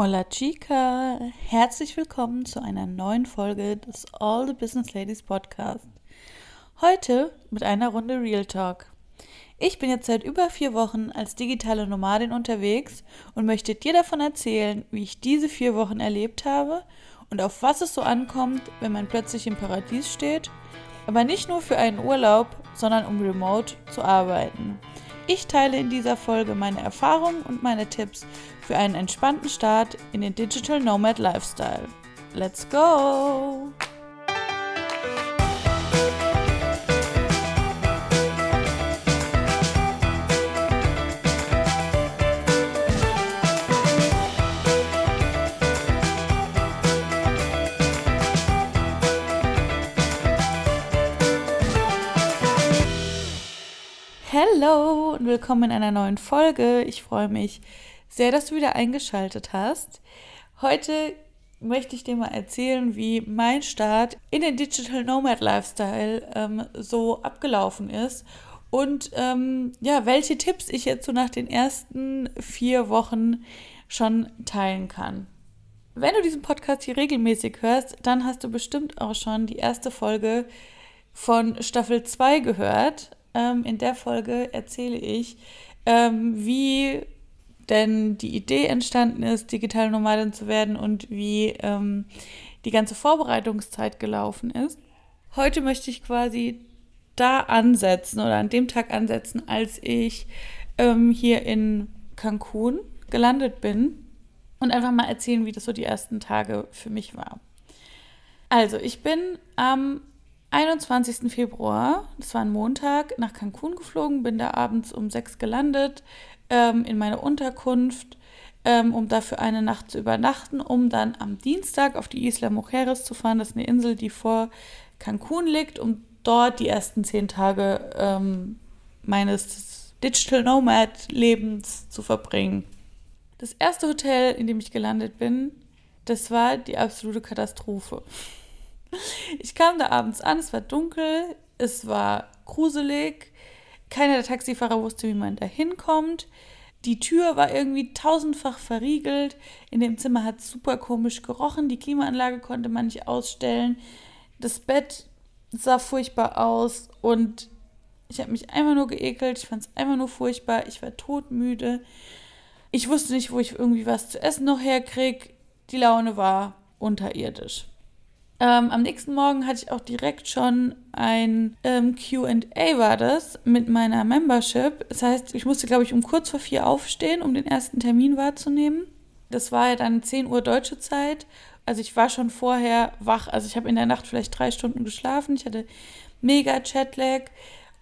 Hola Chica, herzlich willkommen zu einer neuen Folge des All the Business Ladies Podcast. Heute mit einer Runde Real Talk. Ich bin jetzt seit über vier Wochen als digitale Nomadin unterwegs und möchte dir davon erzählen, wie ich diese vier Wochen erlebt habe und auf was es so ankommt, wenn man plötzlich im Paradies steht, aber nicht nur für einen Urlaub, sondern um remote zu arbeiten. Ich teile in dieser Folge meine Erfahrungen und meine Tipps für einen entspannten Start in den Digital Nomad Lifestyle. Let's go! Hallo und willkommen in einer neuen Folge. Ich freue mich sehr, dass du wieder eingeschaltet hast. Heute möchte ich dir mal erzählen, wie mein Start in den Digital Nomad Lifestyle ähm, so abgelaufen ist und ähm, ja, welche Tipps ich jetzt so nach den ersten vier Wochen schon teilen kann. Wenn du diesen Podcast hier regelmäßig hörst, dann hast du bestimmt auch schon die erste Folge von Staffel 2 gehört. Ähm, in der Folge erzähle ich, ähm, wie denn die Idee entstanden ist, digitale Nomadin zu werden und wie ähm, die ganze Vorbereitungszeit gelaufen ist. Heute möchte ich quasi da ansetzen oder an dem Tag ansetzen, als ich ähm, hier in Cancun gelandet bin und einfach mal erzählen, wie das so die ersten Tage für mich war. Also, ich bin am 21. Februar, das war ein Montag, nach Cancun geflogen, bin da abends um sechs gelandet ähm, in meine Unterkunft, ähm, um dafür eine Nacht zu übernachten, um dann am Dienstag auf die Isla Mujeres zu fahren. Das ist eine Insel, die vor Cancun liegt, um dort die ersten zehn Tage ähm, meines Digital Nomad-Lebens zu verbringen. Das erste Hotel, in dem ich gelandet bin, das war die absolute Katastrophe. Ich kam da abends an, es war dunkel, es war gruselig, keiner der Taxifahrer wusste, wie man da hinkommt. Die Tür war irgendwie tausendfach verriegelt. In dem Zimmer hat es super komisch gerochen. Die Klimaanlage konnte man nicht ausstellen. Das Bett sah furchtbar aus und ich habe mich einfach nur geekelt. Ich fand es einfach nur furchtbar. Ich war todmüde. Ich wusste nicht, wo ich irgendwie was zu essen noch herkriege. Die Laune war unterirdisch. Ähm, am nächsten Morgen hatte ich auch direkt schon ein ähm, QA, war das, mit meiner Membership. Das heißt, ich musste, glaube ich, um kurz vor vier aufstehen, um den ersten Termin wahrzunehmen. Das war ja dann 10 Uhr deutsche Zeit. Also ich war schon vorher wach. Also ich habe in der Nacht vielleicht drei Stunden geschlafen. Ich hatte mega Chatlag.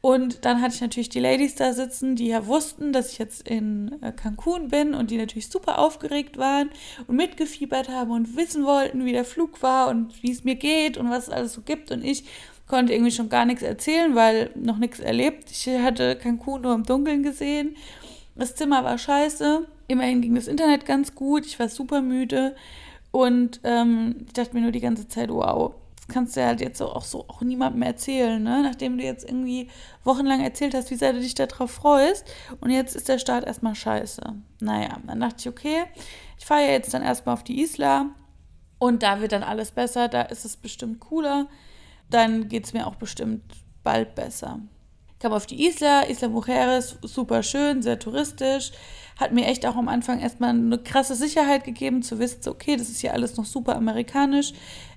Und dann hatte ich natürlich die Ladies da sitzen, die ja wussten, dass ich jetzt in äh, Cancun bin und die natürlich super aufgeregt waren und mitgefiebert haben und wissen wollten, wie der Flug war und wie es mir geht und was es alles so gibt. Und ich konnte irgendwie schon gar nichts erzählen, weil noch nichts erlebt. Ich hatte Cancun nur im Dunkeln gesehen. Das Zimmer war scheiße. Immerhin ging das Internet ganz gut. Ich war super müde. Und ähm, ich dachte mir nur die ganze Zeit, wow, kannst du halt jetzt auch so auch niemandem erzählen, ne? Nachdem du jetzt irgendwie wochenlang erzählt hast, wie sehr du dich darauf freust und jetzt ist der Start erstmal scheiße. Naja, dann dachte ich, okay, ich fahre ja jetzt dann erstmal auf die Isla und da wird dann alles besser, da ist es bestimmt cooler, dann geht es mir auch bestimmt bald besser. Ich kam auf die Isla, Isla Mujeres, super schön, sehr touristisch. Hat mir echt auch am Anfang erstmal eine krasse Sicherheit gegeben, zu wissen, okay, das ist hier alles noch super amerikanisch.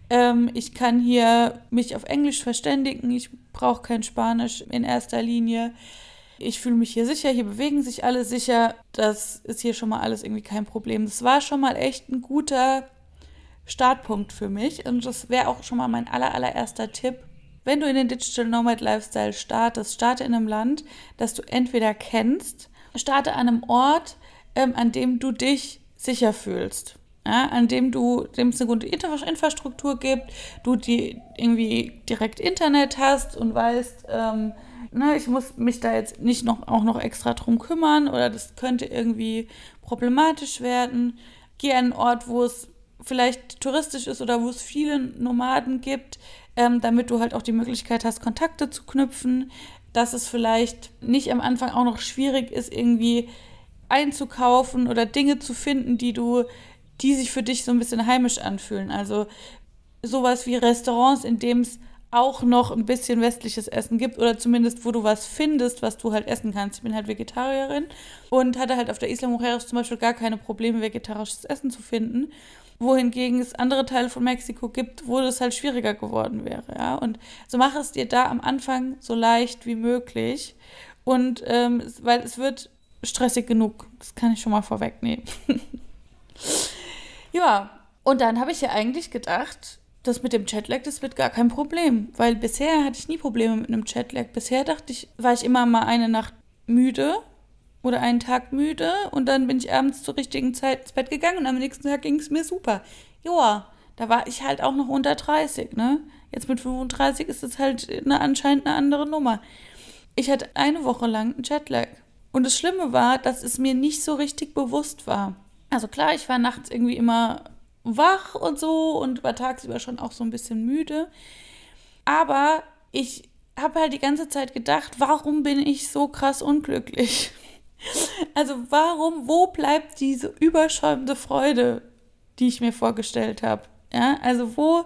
Ähm, ich kann hier mich auf Englisch verständigen. Ich brauche kein Spanisch in erster Linie. Ich fühle mich hier sicher. Hier bewegen sich alle sicher. Das ist hier schon mal alles irgendwie kein Problem. Das war schon mal echt ein guter Startpunkt für mich. Und das wäre auch schon mal mein aller, allererster Tipp. Wenn du in den Digital Nomad Lifestyle startest, starte in einem Land, das du entweder kennst, starte an einem Ort, ähm, an dem du dich sicher fühlst ja, an dem du, dem es eine gute Infrastruktur gibt, du die irgendwie direkt Internet hast und weißt, ähm, ne, ich muss mich da jetzt nicht noch auch noch extra drum kümmern oder das könnte irgendwie problematisch werden. Geh an einen Ort, wo es vielleicht touristisch ist oder wo es viele Nomaden gibt, ähm, damit du halt auch die Möglichkeit hast, Kontakte zu knüpfen, dass es vielleicht nicht am Anfang auch noch schwierig ist, irgendwie einzukaufen oder Dinge zu finden, die du die sich für dich so ein bisschen heimisch anfühlen. Also sowas wie Restaurants, in dem es auch noch ein bisschen westliches Essen gibt oder zumindest, wo du was findest, was du halt essen kannst. Ich bin halt Vegetarierin und hatte halt auf der Isla Mujeres zum Beispiel gar keine Probleme, vegetarisches Essen zu finden wohingegen es andere Teile von Mexiko gibt, wo das halt schwieriger geworden wäre. Ja? Und so mach es dir da am Anfang so leicht wie möglich. Und ähm, weil es wird stressig genug. Das kann ich schon mal vorwegnehmen. ja, und dann habe ich ja eigentlich gedacht, das mit dem Chatlag, das wird gar kein Problem. Weil bisher hatte ich nie Probleme mit einem Chatlag. Bisher dachte ich, war ich immer mal eine Nacht müde oder einen Tag müde und dann bin ich abends zur richtigen Zeit ins Bett gegangen und am nächsten Tag ging es mir super. Joa, da war ich halt auch noch unter 30, ne? Jetzt mit 35 ist es halt eine, anscheinend eine andere Nummer. Ich hatte eine Woche lang einen Jetlag. Und das Schlimme war, dass es mir nicht so richtig bewusst war. Also klar, ich war nachts irgendwie immer wach und so und war tagsüber schon auch so ein bisschen müde. Aber ich habe halt die ganze Zeit gedacht, warum bin ich so krass unglücklich? Also warum, wo bleibt diese überschäumende Freude, die ich mir vorgestellt habe? Ja, also wo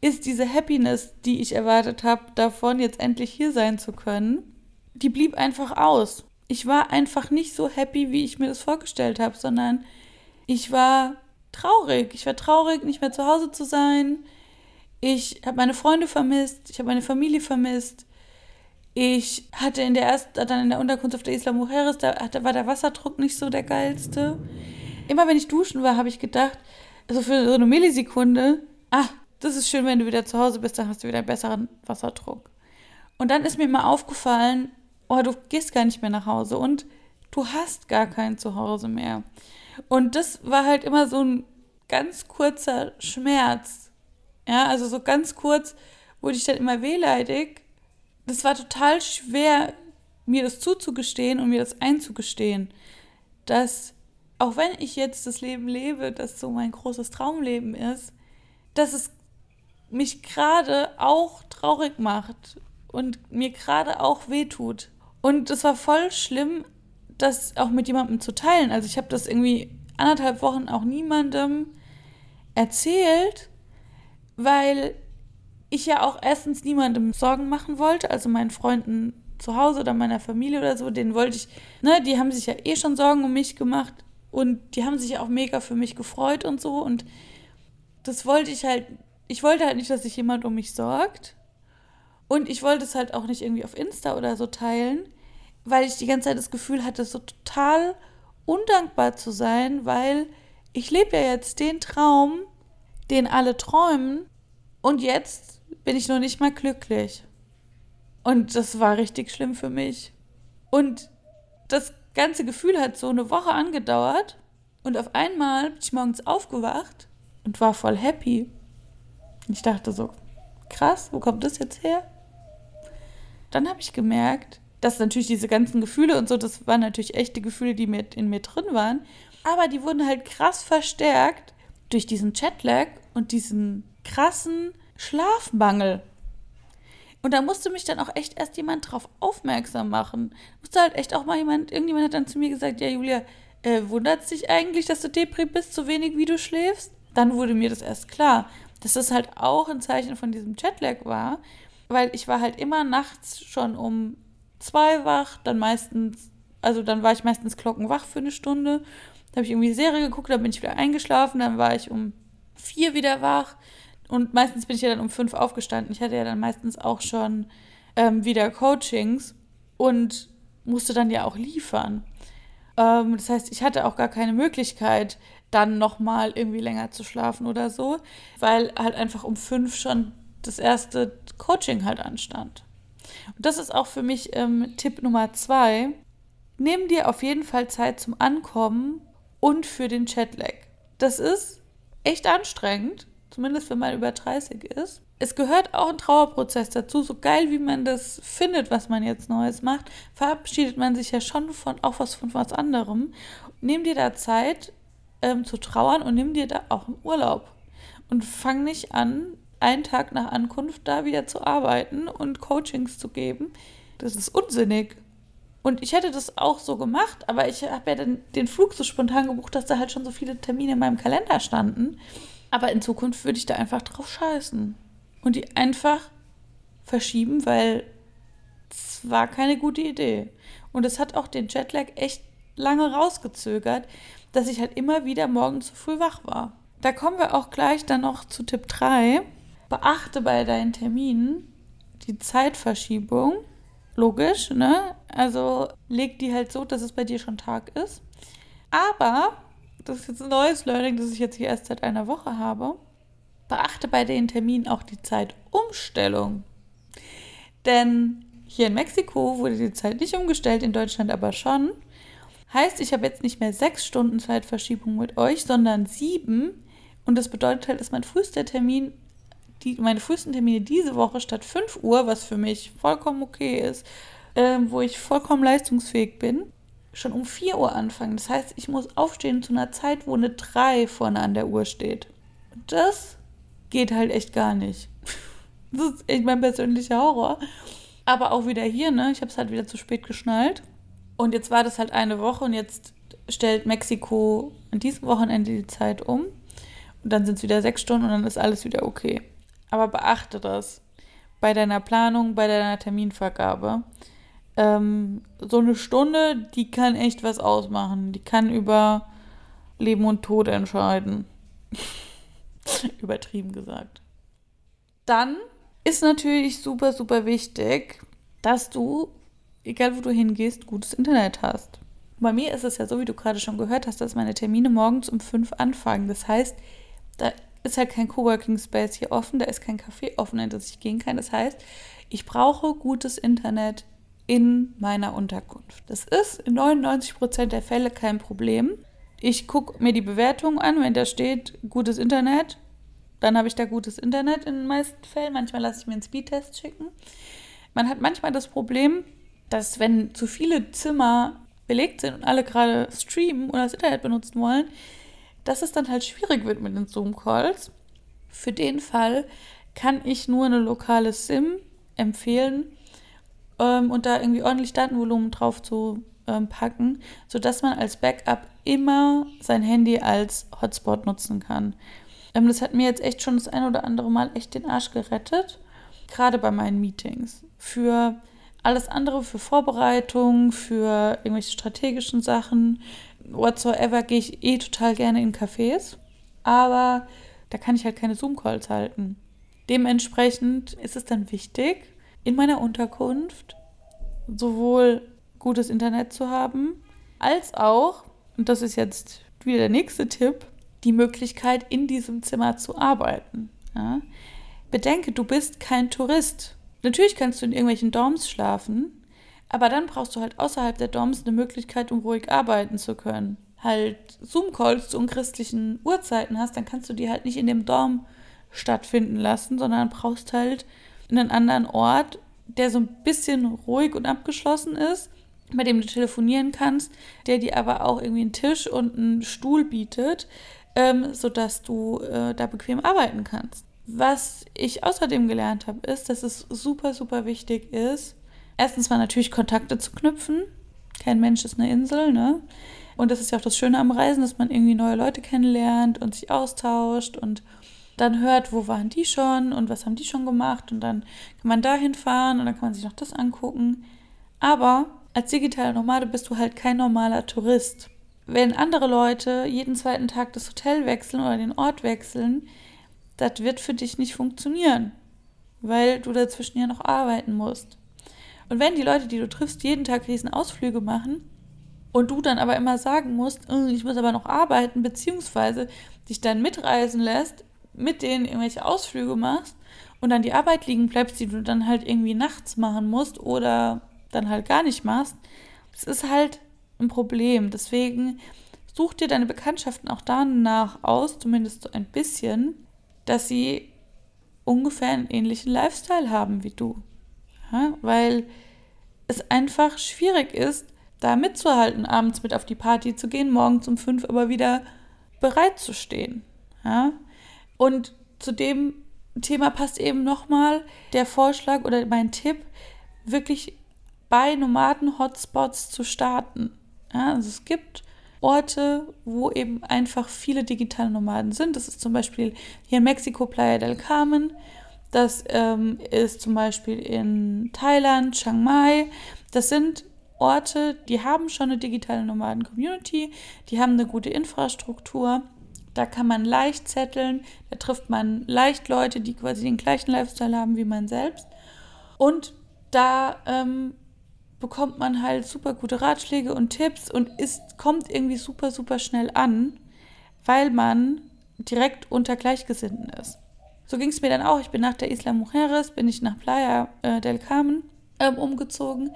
ist diese Happiness, die ich erwartet habe, davon jetzt endlich hier sein zu können? Die blieb einfach aus. Ich war einfach nicht so happy, wie ich mir das vorgestellt habe, sondern ich war traurig. Ich war traurig, nicht mehr zu Hause zu sein. Ich habe meine Freunde vermisst, ich habe meine Familie vermisst. Ich hatte in der ersten, dann in der Unterkunft auf der Isla Mujeres, da war der Wasserdruck nicht so der geilste. Immer wenn ich duschen war, habe ich gedacht, also für so eine Millisekunde, ah, das ist schön, wenn du wieder zu Hause bist, dann hast du wieder einen besseren Wasserdruck. Und dann ist mir mal aufgefallen, oh, du gehst gar nicht mehr nach Hause und du hast gar kein Zuhause mehr. Und das war halt immer so ein ganz kurzer Schmerz. Ja, also so ganz kurz wurde ich dann immer wehleidig das war total schwer, mir das zuzugestehen und mir das einzugestehen, dass auch wenn ich jetzt das Leben lebe, das so mein großes Traumleben ist, dass es mich gerade auch traurig macht und mir gerade auch wehtut. Und es war voll schlimm, das auch mit jemandem zu teilen. Also ich habe das irgendwie anderthalb Wochen auch niemandem erzählt, weil ich ja auch erstens niemandem Sorgen machen wollte, also meinen Freunden zu Hause oder meiner Familie oder so, denen wollte ich, ne, die haben sich ja eh schon Sorgen um mich gemacht und die haben sich auch mega für mich gefreut und so und das wollte ich halt, ich wollte halt nicht, dass sich jemand um mich sorgt und ich wollte es halt auch nicht irgendwie auf Insta oder so teilen, weil ich die ganze Zeit das Gefühl hatte, so total undankbar zu sein, weil ich lebe ja jetzt den Traum, den alle träumen und jetzt bin ich noch nicht mal glücklich. Und das war richtig schlimm für mich. Und das ganze Gefühl hat so eine Woche angedauert. Und auf einmal bin ich morgens aufgewacht und war voll happy. Ich dachte so, krass, wo kommt das jetzt her? Dann habe ich gemerkt, dass natürlich diese ganzen Gefühle und so, das waren natürlich echte Gefühle, die mit in mir drin waren. Aber die wurden halt krass verstärkt durch diesen Chatlag und diesen krassen Schlafmangel. Und da musste mich dann auch echt erst jemand drauf aufmerksam machen. Musste halt echt auch mal jemand, irgendjemand hat dann zu mir gesagt, ja, Julia, äh, wundert sich eigentlich, dass du Depri bist, so wenig wie du schläfst? Dann wurde mir das erst klar, dass das halt auch ein Zeichen von diesem Jetlag war, weil ich war halt immer nachts schon um zwei wach, dann meistens, also dann war ich meistens glockenwach für eine Stunde, da habe ich irgendwie Serie geguckt, dann bin ich wieder eingeschlafen, dann war ich um vier wieder wach, und meistens bin ich ja dann um fünf aufgestanden. Ich hatte ja dann meistens auch schon ähm, wieder Coachings und musste dann ja auch liefern. Ähm, das heißt, ich hatte auch gar keine Möglichkeit, dann nochmal irgendwie länger zu schlafen oder so, weil halt einfach um fünf schon das erste Coaching halt anstand. Und das ist auch für mich ähm, Tipp Nummer zwei. Nimm dir auf jeden Fall Zeit zum Ankommen und für den Chatlag. Das ist echt anstrengend Zumindest wenn man über 30 ist. Es gehört auch ein Trauerprozess dazu. So geil, wie man das findet, was man jetzt Neues macht, verabschiedet man sich ja schon von auch was von was anderem. Nimm dir da Zeit ähm, zu trauern und nimm dir da auch einen Urlaub. Und fang nicht an, einen Tag nach Ankunft da wieder zu arbeiten und Coachings zu geben. Das ist unsinnig. Und ich hätte das auch so gemacht, aber ich habe ja dann den Flug so spontan gebucht, dass da halt schon so viele Termine in meinem Kalender standen. Aber in Zukunft würde ich da einfach drauf scheißen. Und die einfach verschieben, weil es war keine gute Idee. Und es hat auch den Jetlag echt lange rausgezögert, dass ich halt immer wieder morgens zu früh wach war. Da kommen wir auch gleich dann noch zu Tipp 3. Beachte bei deinen Terminen die Zeitverschiebung. Logisch, ne? Also leg die halt so, dass es bei dir schon Tag ist. Aber, das ist jetzt ein neues Learning, das ich jetzt hier erst seit einer Woche habe. Beachte bei den Terminen auch die Zeitumstellung. Denn hier in Mexiko wurde die Zeit nicht umgestellt, in Deutschland aber schon. Heißt, ich habe jetzt nicht mehr sechs Stunden Zeitverschiebung mit euch, sondern sieben. Und das bedeutet halt, dass mein frühester Termin, die, meine frühesten Termine diese Woche statt 5 Uhr, was für mich vollkommen okay ist, äh, wo ich vollkommen leistungsfähig bin, schon um 4 Uhr anfangen. Das heißt, ich muss aufstehen zu einer Zeit, wo eine 3 vorne an der Uhr steht. Das geht halt echt gar nicht. Das ist echt mein persönlicher Horror. Aber auch wieder hier, ne? Ich habe es halt wieder zu spät geschnallt. Und jetzt war das halt eine Woche und jetzt stellt Mexiko an diesem Wochenende die Zeit um. Und dann sind es wieder sechs Stunden und dann ist alles wieder okay. Aber beachte das bei deiner Planung, bei deiner Terminvergabe. Ähm, so eine Stunde, die kann echt was ausmachen. Die kann über Leben und Tod entscheiden. Übertrieben gesagt. Dann ist natürlich super, super wichtig, dass du, egal wo du hingehst, gutes Internet hast. Bei mir ist es ja so, wie du gerade schon gehört hast, dass meine Termine morgens um fünf anfangen. Das heißt, da ist halt kein Coworking Space hier offen, da ist kein Café offen, in das ich gehen kann. Das heißt, ich brauche gutes Internet in meiner Unterkunft. Das ist in 99% der Fälle kein Problem. Ich gucke mir die Bewertungen an, wenn da steht gutes Internet, dann habe ich da gutes Internet in den meisten Fällen. Manchmal lasse ich mir einen Speedtest schicken. Man hat manchmal das Problem, dass wenn zu viele Zimmer belegt sind und alle gerade streamen oder das Internet benutzen wollen, dass es dann halt schwierig wird mit den Zoom-Calls. Für den Fall kann ich nur eine lokale SIM empfehlen ähm, und da irgendwie ordentlich Datenvolumen drauf zu ähm, packen, sodass man als Backup immer sein Handy als Hotspot nutzen kann. Ähm, das hat mir jetzt echt schon das ein oder andere Mal echt den Arsch gerettet. Gerade bei meinen Meetings. Für alles andere, für Vorbereitung, für irgendwelche strategischen Sachen, whatsoever, gehe ich eh total gerne in Cafés. Aber da kann ich halt keine Zoom-Calls halten. Dementsprechend ist es dann wichtig, in meiner Unterkunft sowohl gutes Internet zu haben, als auch, und das ist jetzt wieder der nächste Tipp, die Möglichkeit, in diesem Zimmer zu arbeiten. Ja? Bedenke, du bist kein Tourist. Natürlich kannst du in irgendwelchen Dorms schlafen, aber dann brauchst du halt außerhalb der Dorms eine Möglichkeit, um ruhig arbeiten zu können. Halt Zoom-Calls zu unchristlichen Uhrzeiten hast, dann kannst du die halt nicht in dem Dorm stattfinden lassen, sondern brauchst halt einen anderen Ort, der so ein bisschen ruhig und abgeschlossen ist, bei dem du telefonieren kannst, der dir aber auch irgendwie einen Tisch und einen Stuhl bietet, ähm, sodass du äh, da bequem arbeiten kannst. Was ich außerdem gelernt habe, ist, dass es super, super wichtig ist, erstens mal natürlich Kontakte zu knüpfen. Kein Mensch ist eine Insel, ne? Und das ist ja auch das Schöne am Reisen, dass man irgendwie neue Leute kennenlernt und sich austauscht und dann hört, wo waren die schon und was haben die schon gemacht und dann kann man dahin fahren und dann kann man sich noch das angucken. Aber als digitaler Nomade bist du halt kein normaler Tourist wenn andere Leute jeden zweiten Tag das Hotel wechseln oder den Ort wechseln, das wird für dich nicht funktionieren, weil du dazwischen ja noch arbeiten musst. Und wenn die Leute, die du triffst, jeden Tag Riesenausflüge machen und du dann aber immer sagen musst, ich muss aber noch arbeiten, beziehungsweise dich dann mitreisen lässt, mit denen irgendwelche Ausflüge machst und dann die Arbeit liegen bleibst, die du dann halt irgendwie nachts machen musst oder dann halt gar nicht machst, es ist halt ein Problem. Deswegen such dir deine Bekanntschaften auch danach aus, zumindest so ein bisschen, dass sie ungefähr einen ähnlichen Lifestyle haben wie du. Ja, weil es einfach schwierig ist, da mitzuhalten, abends mit auf die Party zu gehen, morgens um fünf aber wieder bereit zu stehen. Ja? Und zu dem Thema passt eben nochmal der Vorschlag oder mein Tipp, wirklich bei Nomaden-Hotspots zu starten. Ja, also es gibt Orte, wo eben einfach viele digitale Nomaden sind. Das ist zum Beispiel hier in Mexiko Playa del Carmen. Das ähm, ist zum Beispiel in Thailand, Chiang Mai. Das sind Orte, die haben schon eine digitale Nomaden-Community, die haben eine gute Infrastruktur. Da kann man leicht zetteln, da trifft man leicht Leute, die quasi den gleichen Lifestyle haben wie man selbst. Und da ähm, bekommt man halt super gute Ratschläge und Tipps und ist, kommt irgendwie super, super schnell an, weil man direkt unter Gleichgesinnten ist. So ging es mir dann auch. Ich bin nach der Isla Mujeres, bin ich nach Playa äh, del Carmen ähm, umgezogen.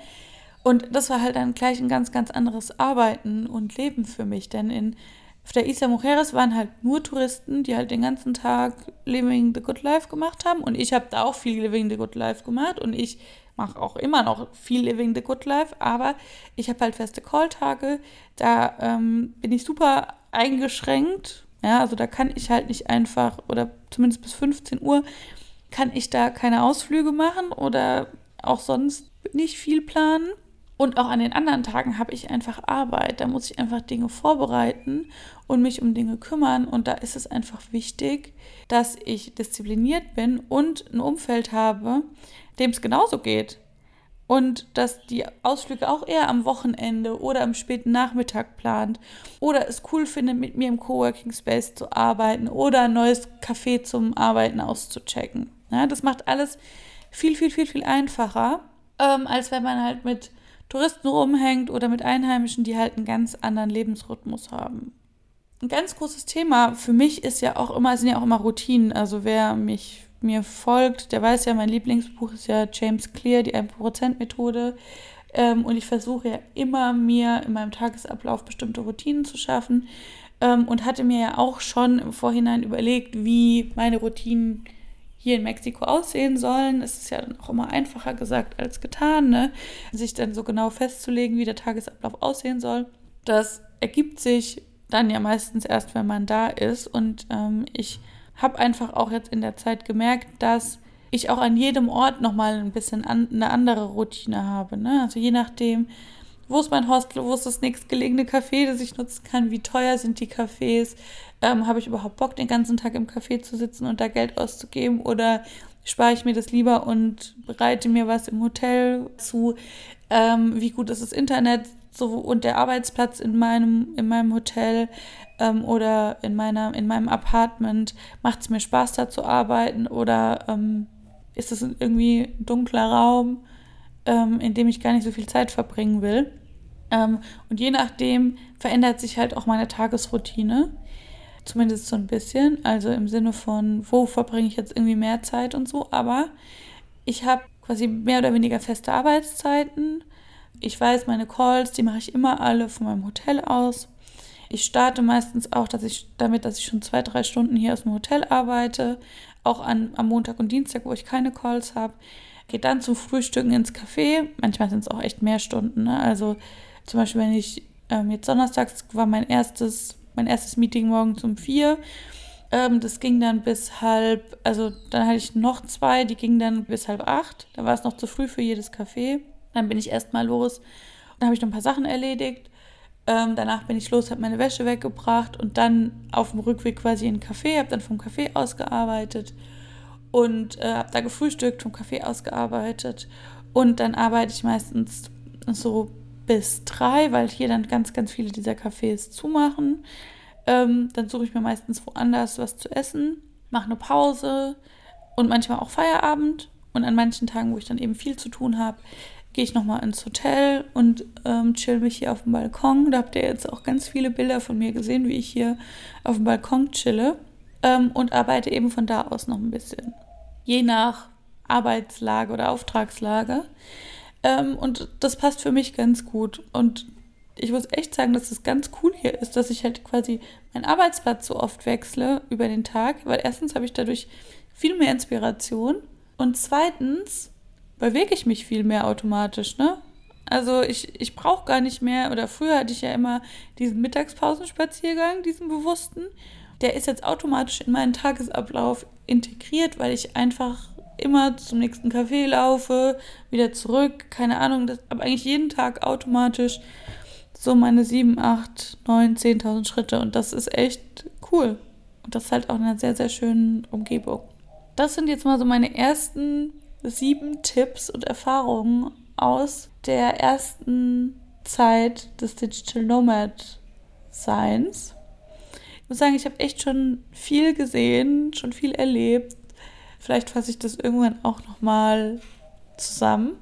Und das war halt dann gleich ein ganz, ganz anderes Arbeiten und Leben für mich. Denn in, auf der Isla Mujeres waren halt nur Touristen, die halt den ganzen Tag Living the Good Life gemacht haben. Und ich habe da auch viel Living the Good Life gemacht. Und ich mache auch immer noch viel Living the Good Life. Aber ich habe halt feste Call-Tage. Da ähm, bin ich super eingeschränkt ja, also da kann ich halt nicht einfach, oder zumindest bis 15 Uhr, kann ich da keine Ausflüge machen oder auch sonst nicht viel planen. Und auch an den anderen Tagen habe ich einfach Arbeit. Da muss ich einfach Dinge vorbereiten und mich um Dinge kümmern. Und da ist es einfach wichtig, dass ich diszipliniert bin und ein Umfeld habe, dem es genauso geht und dass die Ausflüge auch eher am Wochenende oder am späten Nachmittag plant oder es cool findet, mit mir im Coworking Space zu arbeiten oder ein neues Café zum Arbeiten auszuchecken. Ja, das macht alles viel, viel, viel, viel einfacher, ähm, als wenn man halt mit Touristen rumhängt oder mit Einheimischen, die halt einen ganz anderen Lebensrhythmus haben. Ein ganz großes Thema für mich ist ja auch immer, sind ja auch immer Routinen. Also wer mich mir folgt, der weiß ja, mein Lieblingsbuch ist ja James Clear, die 1%-Methode. Ähm, und ich versuche ja immer, mir in meinem Tagesablauf bestimmte Routinen zu schaffen. Ähm, und hatte mir ja auch schon im Vorhinein überlegt, wie meine Routinen hier in Mexiko aussehen sollen. Es ist ja dann auch immer einfacher gesagt als getan, ne? sich dann so genau festzulegen, wie der Tagesablauf aussehen soll. Das ergibt sich dann ja meistens erst, wenn man da ist. Und ähm, ich habe einfach auch jetzt in der Zeit gemerkt, dass ich auch an jedem Ort nochmal ein bisschen an, eine andere Routine habe. Ne? Also je nachdem, wo ist mein Hostel, wo ist das nächstgelegene Café, das ich nutzen kann, wie teuer sind die Cafés, ähm, habe ich überhaupt Bock, den ganzen Tag im Café zu sitzen und da Geld auszugeben? Oder spare ich mir das lieber und bereite mir was im Hotel zu, ähm, wie gut ist das Internet so, und der Arbeitsplatz in meinem, in meinem Hotel, ähm, oder in, meiner, in meinem Apartment, macht es mir Spaß, da zu arbeiten? Oder ähm, ist es irgendwie ein dunkler Raum, ähm, in dem ich gar nicht so viel Zeit verbringen will. Ähm, und je nachdem verändert sich halt auch meine Tagesroutine. Zumindest so ein bisschen. Also im Sinne von, wo verbringe ich jetzt irgendwie mehr Zeit und so. Aber ich habe quasi mehr oder weniger feste Arbeitszeiten. Ich weiß, meine Calls, die mache ich immer alle von meinem Hotel aus. Ich starte meistens auch, dass ich damit, dass ich schon zwei, drei Stunden hier aus dem Hotel arbeite, auch an, am Montag und Dienstag, wo ich keine Calls habe. Gehe dann zum Frühstücken ins Café. Manchmal sind es auch echt mehr Stunden. Ne? Also zum Beispiel, wenn ich ähm, jetzt donnerstags war mein erstes, mein erstes Meeting morgen um vier. Ähm, das ging dann bis halb, also dann hatte ich noch zwei, die gingen dann bis halb acht. Da war es noch zu früh für jedes Café. Dann bin ich erstmal los. Dann habe ich noch ein paar Sachen erledigt. Ähm, danach bin ich los, habe meine Wäsche weggebracht und dann auf dem Rückweg quasi in den Café, habe dann vom Café ausgearbeitet und äh, habe da gefrühstückt, vom Café ausgearbeitet und dann arbeite ich meistens so bis drei, weil hier dann ganz, ganz viele dieser Cafés zumachen. Ähm, dann suche ich mir meistens woanders was zu essen, mache eine Pause und manchmal auch Feierabend. Und an manchen Tagen, wo ich dann eben viel zu tun habe, gehe ich nochmal ins Hotel und ähm, chill mich hier auf dem Balkon. Da habt ihr jetzt auch ganz viele Bilder von mir gesehen, wie ich hier auf dem Balkon chille ähm, und arbeite eben von da aus noch ein bisschen. Je nach Arbeitslage oder Auftragslage. Ähm, und das passt für mich ganz gut. Und ich muss echt sagen, dass es das ganz cool hier ist, dass ich halt quasi meinen Arbeitsplatz so oft wechsle über den Tag, weil erstens habe ich dadurch viel mehr Inspiration und zweitens bewege ich mich viel mehr automatisch, ne? Also ich, ich brauche gar nicht mehr, oder früher hatte ich ja immer diesen Mittagspausenspaziergang, diesen bewussten. Der ist jetzt automatisch in meinen Tagesablauf integriert, weil ich einfach immer zum nächsten Café laufe, wieder zurück, keine Ahnung, das habe eigentlich jeden Tag automatisch so meine 7, 8, 9, 10.000 Schritte und das ist echt cool. Und das halt auch in einer sehr, sehr schönen Umgebung. Das sind jetzt mal so meine ersten sieben Tipps und Erfahrungen aus der ersten Zeit des Digital Nomad Seins. Muss sagen, ich habe echt schon viel gesehen, schon viel erlebt. Vielleicht fasse ich das irgendwann auch nochmal zusammen.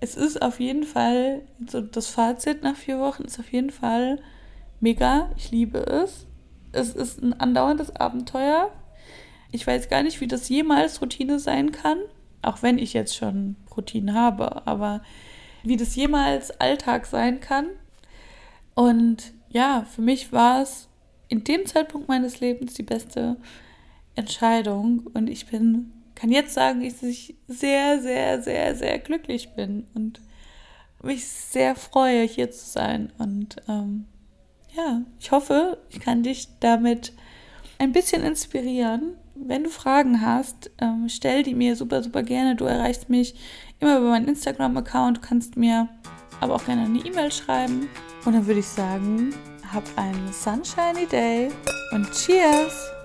Es ist auf jeden Fall, so das Fazit nach vier Wochen ist auf jeden Fall mega. Ich liebe es. Es ist ein andauerndes Abenteuer. Ich weiß gar nicht, wie das jemals Routine sein kann, auch wenn ich jetzt schon Routine habe, aber wie das jemals Alltag sein kann. Und ja, für mich war es in dem Zeitpunkt meines Lebens die beste Entscheidung und ich bin, kann jetzt sagen, dass ich sehr, sehr, sehr, sehr glücklich bin und mich sehr freue, hier zu sein. Und ähm, ja, ich hoffe, ich kann dich damit ein bisschen inspirieren. Wenn du Fragen hast, ähm, stell die mir super, super gerne. Du erreichst mich immer über meinen Instagram-Account. Du kannst mir aber auch gerne eine E-Mail schreiben. Und dann würde ich sagen, hab einen sunshiny Day und Cheers!